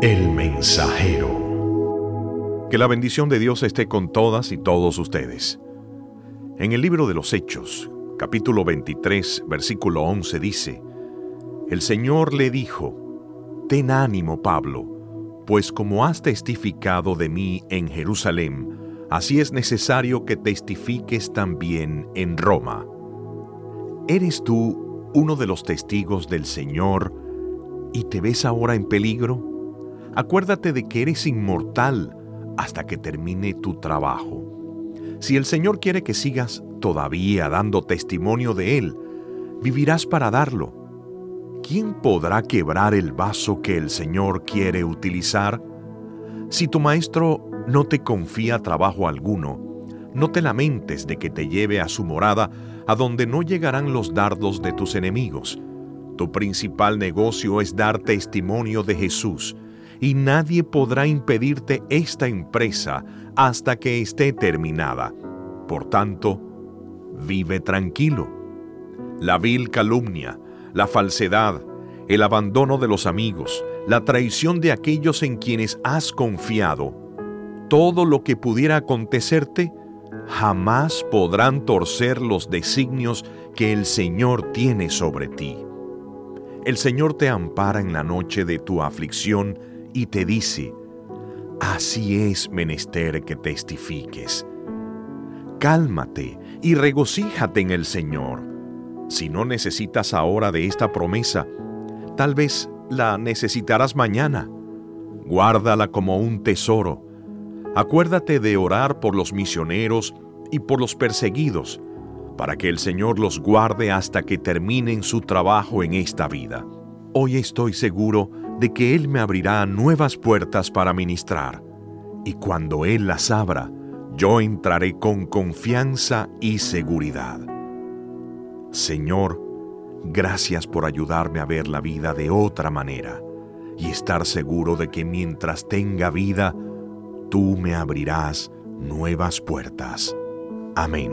El mensajero. Que la bendición de Dios esté con todas y todos ustedes. En el libro de los Hechos, capítulo 23, versículo 11 dice, El Señor le dijo, Ten ánimo, Pablo, pues como has testificado de mí en Jerusalén, así es necesario que testifiques también en Roma. ¿Eres tú uno de los testigos del Señor y te ves ahora en peligro? Acuérdate de que eres inmortal hasta que termine tu trabajo. Si el Señor quiere que sigas todavía dando testimonio de Él, vivirás para darlo. ¿Quién podrá quebrar el vaso que el Señor quiere utilizar? Si tu maestro no te confía trabajo alguno, no te lamentes de que te lleve a su morada, a donde no llegarán los dardos de tus enemigos. Tu principal negocio es dar testimonio de Jesús y nadie podrá impedirte esta empresa hasta que esté terminada. Por tanto, vive tranquilo. La vil calumnia, la falsedad, el abandono de los amigos, la traición de aquellos en quienes has confiado, todo lo que pudiera acontecerte, jamás podrán torcer los designios que el Señor tiene sobre ti. El Señor te ampara en la noche de tu aflicción y te dice, así es menester que testifiques. Cálmate y regocíjate en el Señor. Si no necesitas ahora de esta promesa, tal vez la necesitarás mañana. Guárdala como un tesoro. Acuérdate de orar por los misioneros y por los perseguidos, para que el Señor los guarde hasta que terminen su trabajo en esta vida. Hoy estoy seguro de que Él me abrirá nuevas puertas para ministrar, y cuando Él las abra, yo entraré con confianza y seguridad. Señor, gracias por ayudarme a ver la vida de otra manera y estar seguro de que mientras tenga vida, tú me abrirás nuevas puertas. Amén.